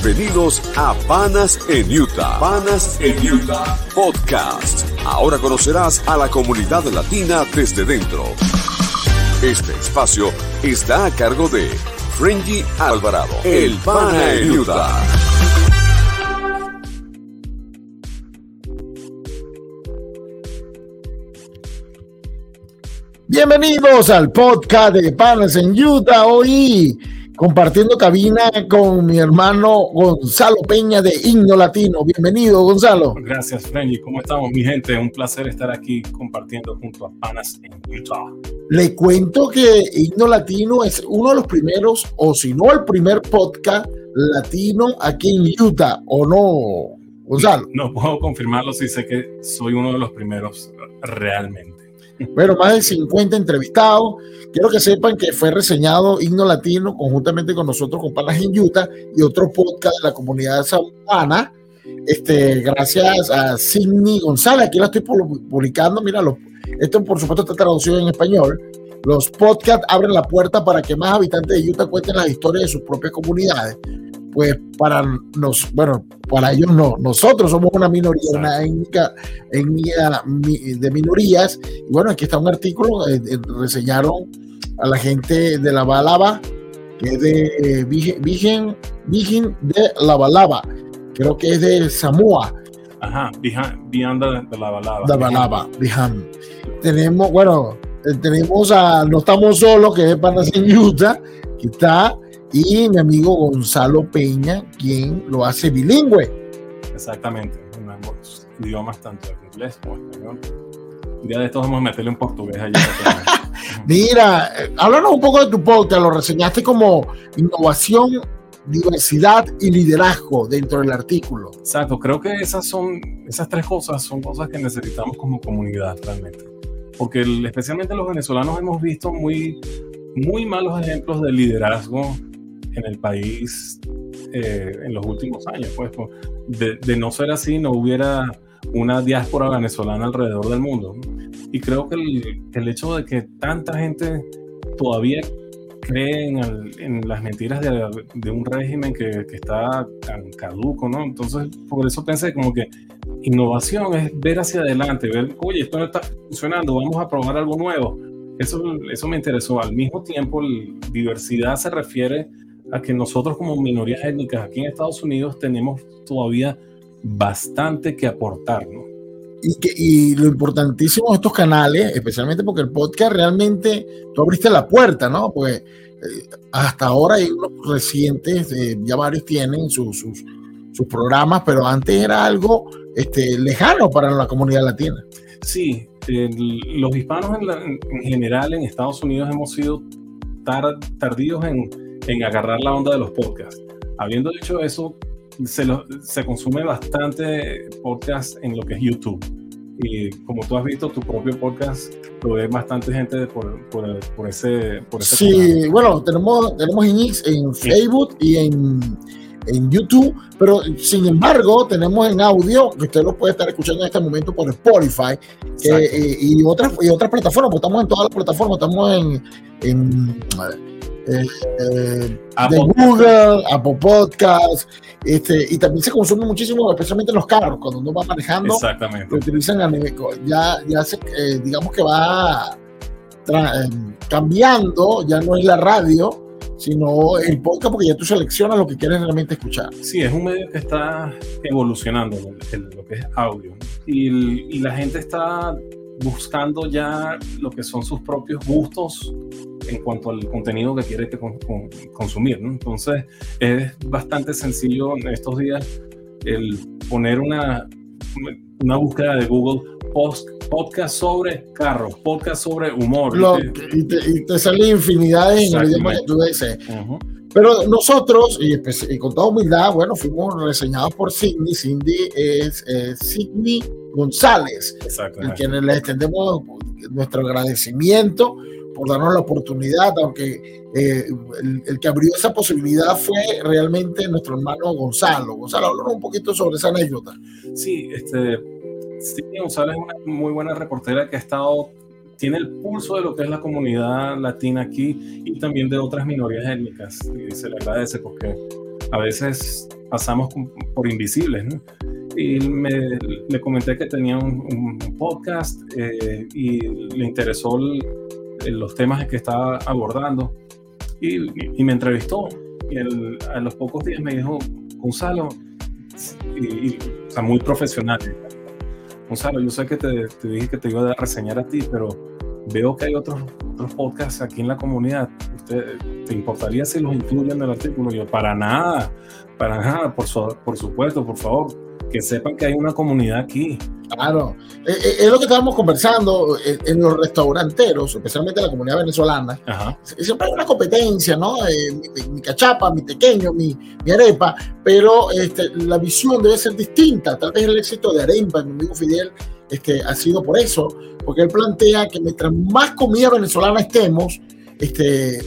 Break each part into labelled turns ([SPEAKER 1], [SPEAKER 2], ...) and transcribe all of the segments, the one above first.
[SPEAKER 1] Bienvenidos a Panas en Utah. Panas en Utah Podcast. Ahora conocerás a la comunidad latina desde dentro. Este espacio está a cargo de Frenji Alvarado, el Pana en Utah.
[SPEAKER 2] Bienvenidos al podcast de Panas en Utah. Hoy compartiendo cabina con mi hermano Gonzalo Peña de Himno Latino. Bienvenido, Gonzalo.
[SPEAKER 3] Gracias, Frenny. ¿Cómo estamos, mi gente? Un placer estar aquí compartiendo junto a Panas en Utah.
[SPEAKER 2] Le cuento que Himno Latino es uno de los primeros, o si no el primer podcast latino aquí en Utah, ¿o no, Gonzalo?
[SPEAKER 3] No, puedo confirmarlo si sé que soy uno de los primeros realmente.
[SPEAKER 2] Bueno, más de 50 entrevistados. Quiero que sepan que fue reseñado Himno Latino conjuntamente con nosotros, con Panas en Utah y otro podcast de la comunidad Ana. Este, gracias a Sidney González. Aquí la estoy publicando. Mira, esto por supuesto está traducido en español. Los podcasts abren la puerta para que más habitantes de Utah cuenten las historias de sus propias comunidades pues para nos, bueno, para ellos no, nosotros somos una minoría, una étnica, de minorías, y bueno, aquí está un artículo, eh, eh, reseñaron a la gente de la Balaba, que es de eh, Virgen, Virgen de la Balaba, creo que es de Samoa.
[SPEAKER 3] Ajá, Vianda de la Balaba.
[SPEAKER 2] De Balaba, Tenemos, bueno, tenemos a No Estamos Solos, que es para Utah, que está y mi amigo Gonzalo Peña, quien lo hace bilingüe.
[SPEAKER 3] Exactamente, ambos idiomas, tanto en inglés como en español. Un día de estos vamos a meterle en portugués allí.
[SPEAKER 2] Mira, eh, háblanos un poco de tu podcast, lo reseñaste como innovación, diversidad y liderazgo dentro del artículo.
[SPEAKER 3] Exacto, creo que esas son, esas tres cosas son cosas que necesitamos como comunidad realmente. Porque especialmente los venezolanos hemos visto muy, muy malos ejemplos de liderazgo en el país eh, en los últimos años. Pues, de, no ser así, no hubiera una diáspora venezolana alrededor del mundo. Y creo que el, hecho de que tanta gente todavía cree en, las mentiras de, un régimen que, que, está tan caduco, ¿no? Entonces, por eso pensé como que innovación es ver hacia adelante, ver, oye, esto no está funcionando, vamos a probar algo nuevo. Eso, eso me interesó. Al mismo tiempo, diversidad se refiere a que nosotros como minorías étnicas aquí en Estados Unidos tenemos todavía bastante que aportar, ¿no?
[SPEAKER 2] Y, que, y lo importantísimo de estos canales, especialmente porque el podcast realmente, tú abriste la puerta, ¿no? Pues eh, hasta ahora hay unos recientes, eh, ya varios tienen sus, sus, sus, programas, pero antes era algo este, lejano para la comunidad latina.
[SPEAKER 3] Sí, los hispanos en, en, general en Estados Unidos hemos sido tardíos en en agarrar la onda de los podcasts. Habiendo dicho eso, se, se consume bastante podcast en lo que es YouTube. Y como tú has visto, tu propio podcast lo ve bastante gente por, por, por ese, por ese
[SPEAKER 2] Sí, bueno, tenemos, tenemos en, en Facebook y en, en YouTube, pero sin embargo tenemos en audio, que usted lo puede estar escuchando en este momento por Spotify eh, y, otras, y otras plataformas, pues estamos en todas las plataformas, estamos en, en eh, eh, de Google, Apple Podcast, este, y también se consume muchísimo, especialmente en los carros, cuando uno va manejando,
[SPEAKER 3] Exactamente.
[SPEAKER 2] lo utilizan ya, ya se, eh, digamos que va cambiando, ya no es la radio, sino el podcast, porque ya tú seleccionas lo que quieres realmente escuchar.
[SPEAKER 3] Sí, es un medio que está evolucionando, lo que es audio, y, y la gente está buscando ya lo que son sus propios gustos en cuanto al contenido que quiere que consumir. Entonces es bastante sencillo en estos días el poner una, una búsqueda de Google post, podcast sobre carros, podcast sobre humor.
[SPEAKER 2] y, te, sale infinidades en el idioma que tú dices. Pero nosotros, y, con toda humildad, bueno, fuimos reseñados por Sidney. Cindy es Sidney González, a quienes le extendemos nuestro agradecimiento por darnos la oportunidad, aunque eh, el, que abrió esa posibilidad fue realmente nuestro hermano Gonzalo. Gonzalo, háblanos un poquito sobre esa anécdota.
[SPEAKER 3] Sí, este, Gonzalo es una muy buena reportera que ha estado, tiene el pulso de lo que es la comunidad latina aquí y también de otras minorías étnicas. Y se le agradece porque a veces pasamos por invisibles. ¿no? Y me, le comenté que tenía un, podcast eh, y le interesó los temas que estaba abordando y, me entrevistó. Y a los pocos días me dijo, Gonzalo, y, o sea, muy profesional. Gonzalo, yo sé que te, dije que te iba a reseñar a ti, pero veo que hay otros, otros podcasts aquí en la comunidad. ¿Usted, ¿Te importaría si los incluyen en el artículo? Yo, para nada, para nada, por, por supuesto, por favor que sepan que hay una comunidad aquí.
[SPEAKER 2] Claro, eh, eh, es, lo que estábamos conversando eh, en, los restauranteros, especialmente la comunidad venezolana. Siempre hay una competencia, ¿no? mi, cachapa, mi pequeño, mi, mi arepa, pero este, la visión debe ser distinta. Tal vez el éxito de Arepa, mi amigo Fidel, es que ha sido por eso, porque él plantea que mientras más comida venezolana estemos, este,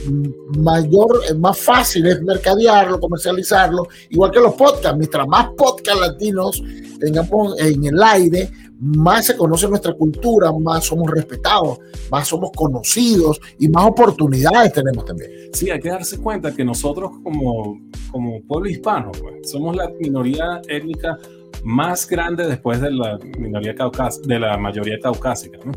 [SPEAKER 2] mayor, más fácil es mercadearlo, comercializarlo, igual que los podcasts. Mientras más podcasts latinos tengamos en el aire, más se conoce nuestra cultura, más somos respetados, más somos conocidos y más oportunidades tenemos también.
[SPEAKER 3] Sí, hay que darse cuenta que nosotros como, como pueblo hispano pues, somos la minoría étnica más grande después de la minoría de la mayoría caucásica. ¿no?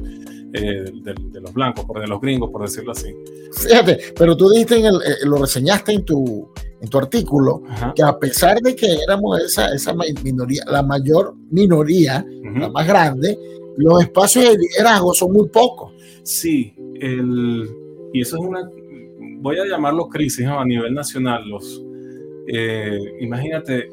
[SPEAKER 3] Eh, de, los blancos, por de los gringos, por decirlo así.
[SPEAKER 2] Fíjate, pero tú dijiste, en el, eh, lo reseñaste en tu, en tu artículo, que a pesar de que éramos esa, esa minoría, la mayor minoría, la más grande, los espacios de liderazgo son muy pocos.
[SPEAKER 3] Sí, el, y eso es una, voy a llamarlo crisis a nivel nacional. Los, eh, imagínate,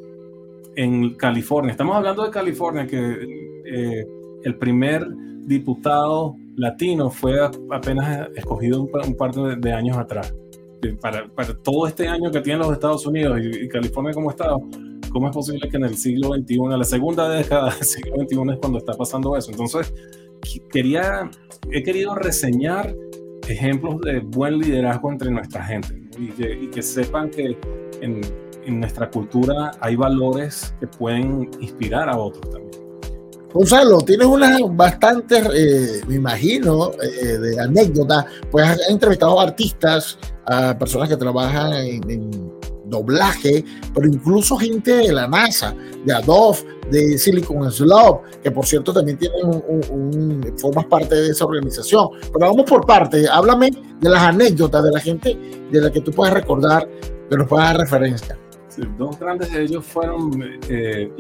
[SPEAKER 3] en California, estamos hablando de California, que el primer diputado latino fue apenas escogido un, par de, años atrás. Para, para, todo este año que tienen los Estados Unidos y, California como Estado, ¿cómo es posible que en el siglo XXI, en la segunda década del siglo XXI es cuando está pasando eso? Entonces, quería, he querido reseñar ejemplos de buen liderazgo entre nuestra gente y, que, y, que, sepan que en, en nuestra cultura hay valores que pueden inspirar a otros también.
[SPEAKER 2] Gonzalo, tienes unas bastantes, eh, me imagino, eh, de anécdotas, pues has entrevistado a artistas, a personas que trabajan en, doblaje, pero incluso gente de la NASA, de Adobe, de Silicon Slope, que por cierto también tienen un, formas parte de esa organización. Pero vamos por parte, háblame de las anécdotas de la gente de la que tú puedes recordar, que nos puedas dar referencia
[SPEAKER 3] dos grandes de ellos fueron eh,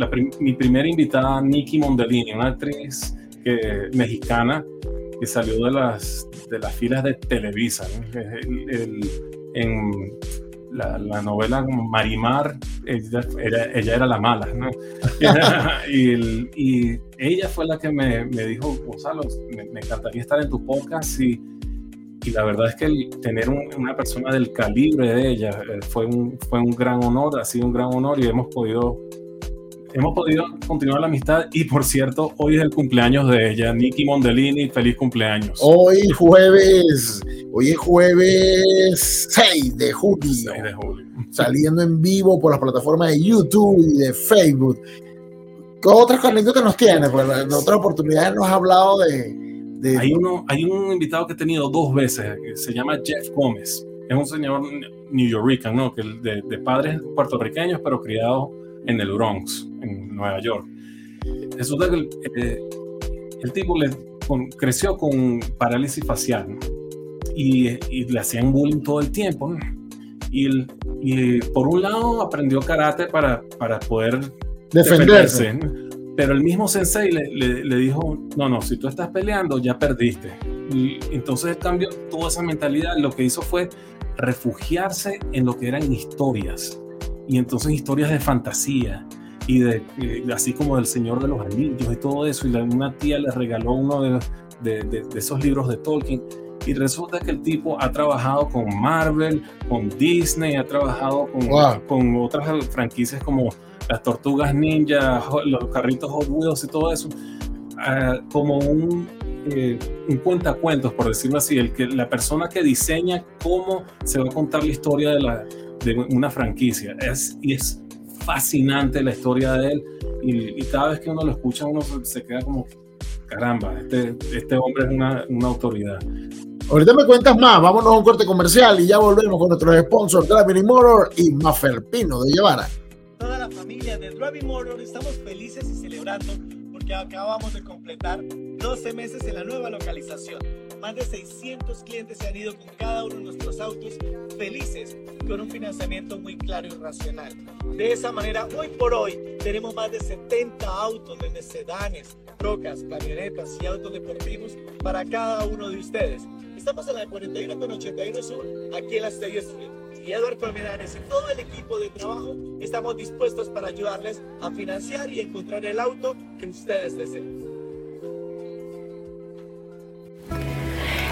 [SPEAKER 3] mi primera invitada, Nikki Mondellini, una actriz mexicana que salió de las, de las filas de Televisa. en la, novela Marimar, ella era, ella era la mala. y, ella fue la que me, dijo, Gonzalo, me, me, encantaría estar en tu podcast y y la verdad es que el tener una persona del calibre de ella eh, fue, un, fue un gran honor, ha sido un gran honor y hemos podido, hemos podido continuar la amistad. Y por cierto, hoy es el cumpleaños de ella, Nikki Mondellini, feliz cumpleaños.
[SPEAKER 2] Hoy jueves, hoy es jueves 6 de julio. 6 de julio. Saliendo en vivo por las plataformas de YouTube y de Facebook. ¿Qué otras anécdotas nos tiene? Pues en otras oportunidades nos ha hablado de,
[SPEAKER 3] hay, uno, hay un invitado que he tenido dos veces, que se llama Jeff Gómez. Es un señor new yorker, ¿no? Que de, de padres puertorriqueños, pero criado en el Bronx, en Nueva York. Resulta que el, eh, el tipo le, creció con parálisis facial y, y, le hacían bullying todo el tiempo. Y, y, por un lado aprendió karate para, para poder defenderse. defenderse pero el mismo sensei le, dijo, no, no, si tú estás peleando, ya perdiste. Y entonces cambió toda esa mentalidad. Lo que hizo fue refugiarse en lo que eran historias. Y entonces historias de fantasía. Y de, así como del Señor de los Anillos y todo eso. Y una tía le regaló uno de esos libros de Tolkien. Y resulta que el tipo ha trabajado con Marvel, con Disney, ha trabajado con, con otras franquicias como las tortugas ninja, los carritos Hot Wheels y todo eso, ah, como un, eh, un cuentacuentos, por decirlo así, el que, la persona que diseña cómo se va a contar la historia de, la, de una franquicia. Es, y es fascinante la historia de él y, cada vez que uno lo escucha uno se, queda como, caramba, este, este hombre es una, una autoridad.
[SPEAKER 2] Ahorita me cuentas más, vámonos a un corte comercial y ya volvemos con nuestros sponsors Gravity Motor y Maferpino de Llevara.
[SPEAKER 4] la familia de Driving Motor estamos felices y celebrando porque acabamos de completar 12 meses en la nueva localización. Más de 600 clientes se han ido con cada uno de nuestros autos felices con un financiamiento muy claro y racional. De esa manera, hoy por hoy tenemos más de 70 autos de sedanes, trocas, camionetas y autos deportivos para cada uno de ustedes. Estamos en la 41 con 81 Sur, aquí en la State Street. Y Eduardo Colmenares y todo el equipo de trabajo estamos dispuestos para ayudarles a financiar y encontrar el auto que ustedes deseen.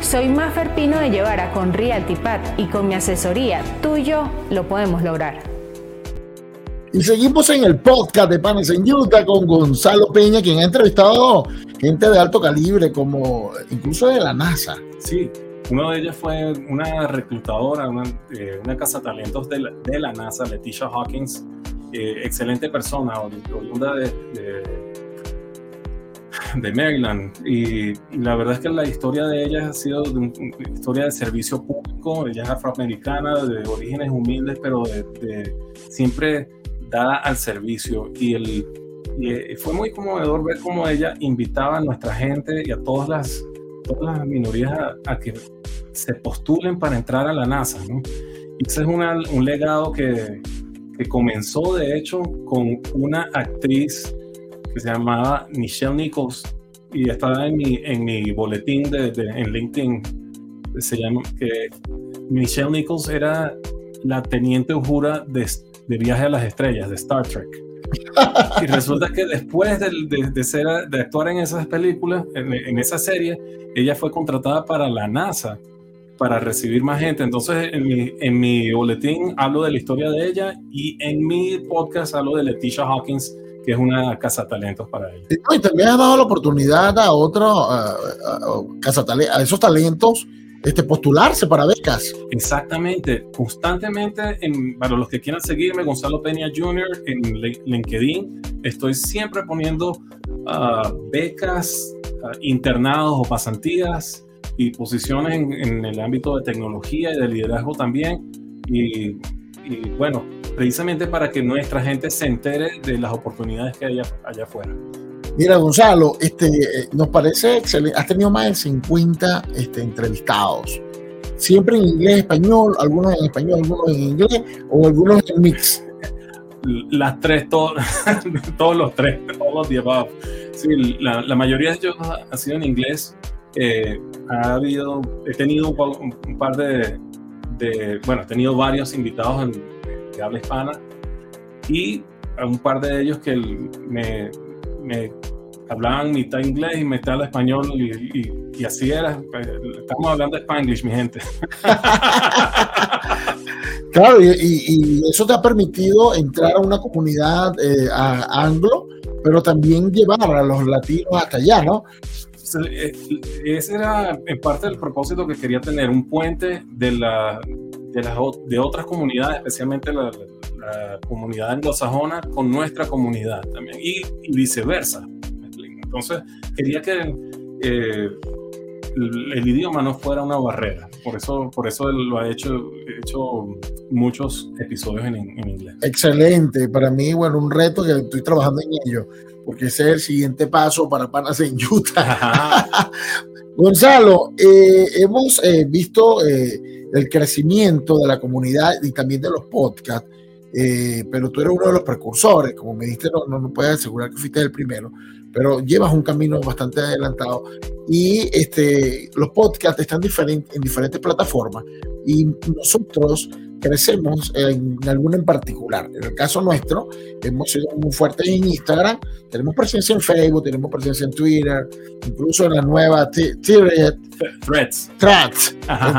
[SPEAKER 5] Soy Mafer Pino de Llevara con RealtyPad y con mi asesoría, tú y yo lo podemos lograr.
[SPEAKER 2] Y seguimos en el podcast de Panes en Utah con Gonzalo Peña, quien ha entrevistado gente de alto calibre, como incluso de la NASA.
[SPEAKER 3] Sí, una de ellas fue una reclutadora, una, eh, casa de talentos de la, NASA, Leticia Hawkins, eh, excelente persona, oriunda de de Maryland. Y, la verdad es que la historia de ella ha sido una historia de servicio público. Ella es afroamericana, de orígenes humildes, pero de, siempre dada al servicio. Y, el, y fue muy conmovedor ver cómo ella invitaba a nuestra gente y a todas las, todas las minorías a, que se postulen para entrar a la NASA. ¿no? Y ese es un legado que, que comenzó, de hecho, con una actriz que se llamaba Michelle Nichols y estaba en mi, en mi boletín de, en LinkedIn. Se llama que Michelle Nichols era la teniente jura de, de Viaje a las Estrellas, de Star Trek. y resulta que después de, de, ser, de actuar en esas películas, en, en, esa serie, ella fue contratada para la NASA para recibir más gente. Entonces, en mi, en mi boletín hablo de la historia de ella y en mi podcast hablo de Leticia Hawkins, que es una casa talentos para ellos.
[SPEAKER 2] Y también ha dado la oportunidad a otros, casa a esos talentos, este, postularse para becas.
[SPEAKER 3] Exactamente, constantemente, en, para los que quieran seguirme, Gonzalo Peña Jr. en LinkedIn, estoy siempre poniendo ah, becas, ah, internados o pasantías y posiciones en, el ámbito de tecnología y de liderazgo también. y bueno, precisamente para que nuestra gente se entere de las oportunidades que hay allá, afuera.
[SPEAKER 2] Mira, Gonzalo, este, nos parece excelente. Has tenido más de 50 este, entrevistados. Siempre en inglés, español, algunos en español, algunos en inglés o algunos en mix.
[SPEAKER 3] Las tres, todos los tres, todos los días. Sí, la, mayoría de ellos ha sido en inglés. Eh, ha habido, he tenido un, par de, de, bueno, he tenido varios invitados en, habla hispana y a un par de ellos que me, me hablaban mitad inglés y mitad español y, y, así era. Estamos hablando spanglish, mi gente.
[SPEAKER 2] claro, y, eso te ha permitido entrar a una comunidad eh, anglo, pero también llevar a los latinos hasta allá, ¿no?
[SPEAKER 3] Eh, ese era en parte el propósito que quería tener, un puente de la, de, las, de otras comunidades, especialmente la, comunidad anglosajona, con nuestra comunidad también, y, viceversa. Entonces, quería que eh, el, idioma no fuera una barrera. Por eso, por eso lo ha hecho, hecho muchos episodios en, en, inglés.
[SPEAKER 2] Excelente. Para mí, bueno, un reto que estoy trabajando en ello, porque ese es el siguiente paso para Panas en Utah. Gonzalo, eh, hemos eh, visto el crecimiento de la comunidad y también de los podcasts. Eh, pero tú eres uno de los precursores, como me dijiste, no, no, no puedes asegurar que fuiste el primero, pero llevas un camino bastante adelantado y este, los podcasts están diferentes en diferentes plataformas y nosotros crecemos en alguna en particular. En el caso nuestro, hemos sido muy fuertes en Instagram, tenemos presencia en Facebook, tenemos presencia en Twitter, incluso en la nueva
[SPEAKER 3] Threads.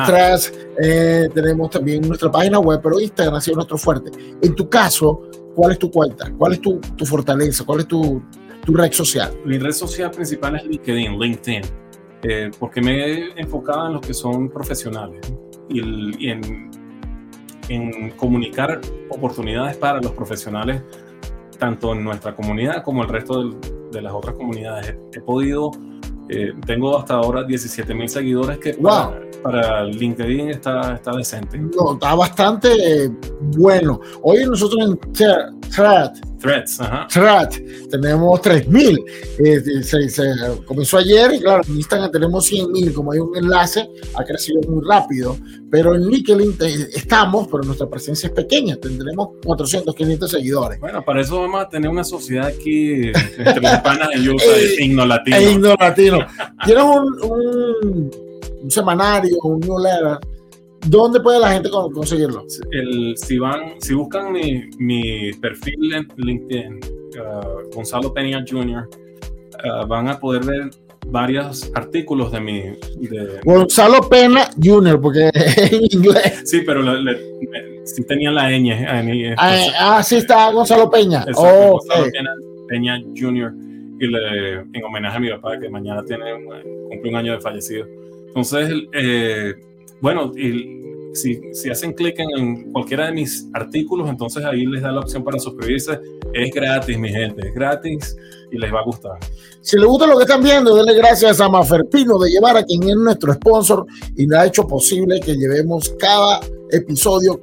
[SPEAKER 2] Threads. Eh, tenemos también nuestra página web, pero Instagram ha sido nuestro fuerte. En tu caso, ¿cuál es tu cuenta? ¿Cuál es tu, tu fortaleza? ¿Cuál es tu, tu red social?
[SPEAKER 3] Mi red social principal es LinkedIn, LinkedIn, eh, porque me he enfocado en los que son profesionales y, el- y en, en comunicar oportunidades para los profesionales, tanto en nuestra comunidad como el resto del- de las otras comunidades. He, he podido, eh, tengo hasta ahora 17 mil seguidores que para, para LinkedIn está, está decente.
[SPEAKER 2] No, está bastante eh, bueno. Hoy nosotros en Thread,
[SPEAKER 3] Threads, ajá.
[SPEAKER 2] Thread tenemos 3000. Eh, se, se comenzó ayer y claro, en Instagram tenemos 100.000. Como hay un enlace, ha crecido muy rápido. Pero en LinkedIn estamos, pero nuestra presencia es pequeña. Tendremos 400, 500 seguidores.
[SPEAKER 3] Bueno, para eso vamos a tener una sociedad aquí entre los panas de Utah
[SPEAKER 2] Eh,
[SPEAKER 3] e Igno Latino.
[SPEAKER 2] E Igno Latino. Tienes un, un, un semanario, un newsletter. ¿Dónde puede la gente con- conseguirlo?
[SPEAKER 3] El, si van, si buscan mi, mi perfil en LinkedIn, uh, Gonzalo Peña Jr., uh, van a poder ver varios artículos de mi. de-
[SPEAKER 2] Gonzalo Pena Jr., porque en inglés.
[SPEAKER 3] sí, pero le, le- me- sí tenían la ñ.
[SPEAKER 2] Ah, ah, sí está Gonzalo Peña.
[SPEAKER 3] Exacto,
[SPEAKER 2] Oh,
[SPEAKER 3] Gonzalo. Peña, Peña Jr. Y le, en homenaje a mi papá, que mañana tiene un- cumple un año de fallecido. Entonces, eh, bueno, y si, si hacen clic en, en cualquiera de mis artículos, entonces ahí les da la opción para suscribirse. Es gratis, mi gente, es gratis y les va a gustar.
[SPEAKER 2] Si les gusta lo que están viendo, denle gracias a Maferpino de llevar a quien es nuestro sponsor y le ha hecho posible que llevemos cada episodio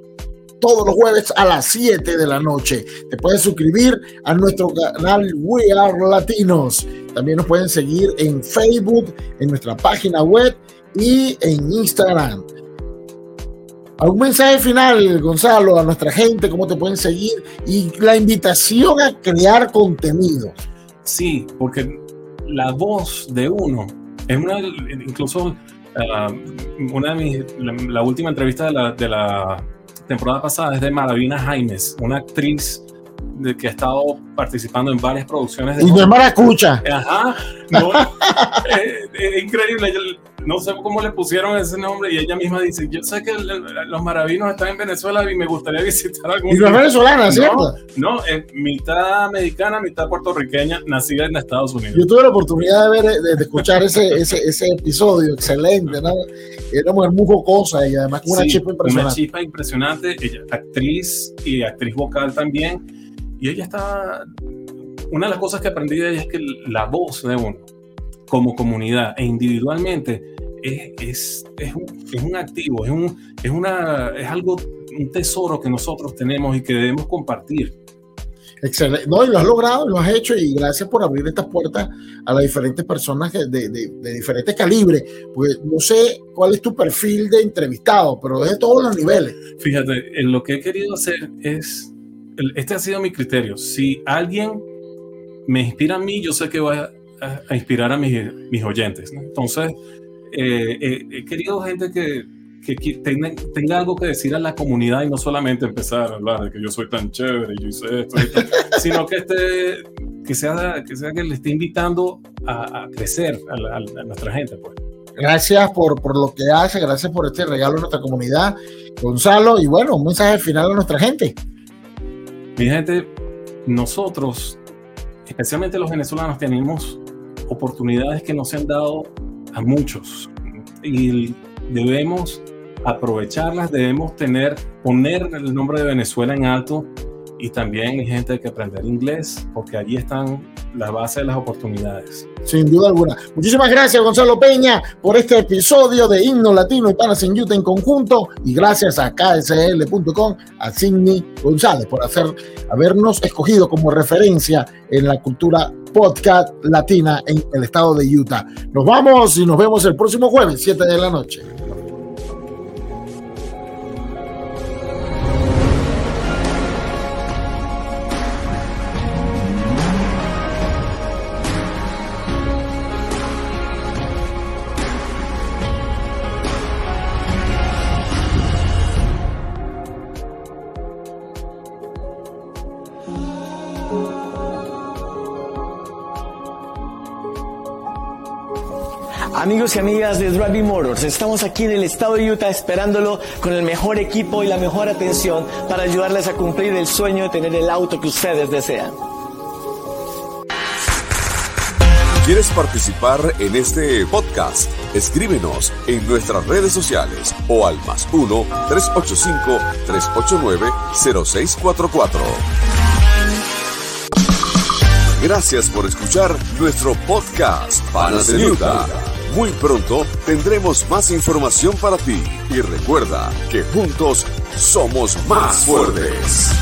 [SPEAKER 2] todos los jueves a las 7 de la noche. Te puedes suscribir a nuestro canal We Are Latinos. También nos pueden seguir en Facebook, en nuestra página web y en Instagram. ¿Algún mensaje final, Gonzalo, a nuestra gente? ¿Cómo te pueden seguir? Y la invitación a crear contenido.
[SPEAKER 3] Sí, porque la voz de uno es una, incluso ah, una de mis, la, última entrevista de la, de la temporada pasada es de Maravina Jaimes, una actriz de, que ha estado participando en varias producciones de
[SPEAKER 2] Y no es maracucha.
[SPEAKER 3] Ajá, no, es, es increíble. No sé cómo le pusieron ese nombre y ella misma dice: Yo sé que los maravinos están en Venezuela y me gustaría visitar algún
[SPEAKER 2] Y no es
[SPEAKER 3] día".
[SPEAKER 2] venezolana, ¿cierto?
[SPEAKER 3] No, es mitad americana, mitad puertorriqueña, nacida en Estados Unidos.
[SPEAKER 2] Yo tuve la oportunidad de, ver, de, de escuchar ese, ese, ese episodio, excelente, ¿no? Era una mujer muy jocosa y además con una
[SPEAKER 3] Sí,
[SPEAKER 2] chispa
[SPEAKER 3] Una
[SPEAKER 2] impresionante.
[SPEAKER 3] chispa impresionante, ella, actriz y actriz vocal también. Y ella está. Una de las cosas que aprendí de ella es que la voz de uno, como comunidad e individualmente, es, es, es, un, es un activo, es, un, es, una, es algo, un tesoro que nosotros tenemos y que debemos compartir.
[SPEAKER 2] Excelente. No, y lo has logrado, lo has hecho y gracias por abrir estas puertas a las diferentes personas de, de, de diferentes calibres. Porque no sé cuál es tu perfil de entrevistado, pero es de todos los niveles.
[SPEAKER 3] Fíjate, en lo que he querido hacer es, este ha sido mi criterio. Si alguien me inspira a mí, yo sé que voy a, a- inspirar a mis, mis oyentes. ¿no? Entonces, eh, eh, he querido gente que, que tenga, tenga algo que decir a la comunidad y no solamente empezar a hablar de que yo soy tan chévere y yo hice esto, y sino que, esté, que, sea, que sea que le esté invitando a, a crecer a, la- a nuestra gente. Pues.
[SPEAKER 2] Gracias por, por lo que hace, gracias por este regalo a nuestra comunidad, Gonzalo. Y bueno, un mensaje final a nuestra gente.
[SPEAKER 3] Mi gente, nosotros, especialmente los venezolanos, tenemos oportunidades que nos han dado a muchos. Y debemos aprovecharlas, debemos tener, poner el nombre de Venezuela en alto y también, mi gente, hay que aprender inglés porque allí están la base de las oportunidades.
[SPEAKER 2] Sin duda alguna. Muchísimas gracias, Gonzalo Peña, por este episodio de Himno Latino y Panas en Utah en conjunto. Y gracias a ksl.com, a Sidney González, por hacer, habernos escogido como referencia en la cultura podcast latina en el estado de Utah. Nos vamos y nos vemos el próximo jueves, 7 de la noche.
[SPEAKER 6] Y amigas de Driving Motors, estamos aquí en el estado de Utah esperándolo con el mejor equipo y la mejor atención para ayudarles a cumplir el sueño de tener el auto que ustedes desean.
[SPEAKER 1] ¿Quieres participar en este podcast? Escríbenos en nuestras redes sociales o al más 1-385-389-0644. Gracias por escuchar nuestro podcast Panas en Utah. Muy pronto tendremos más información para ti y recuerda que juntos somos más fuertes.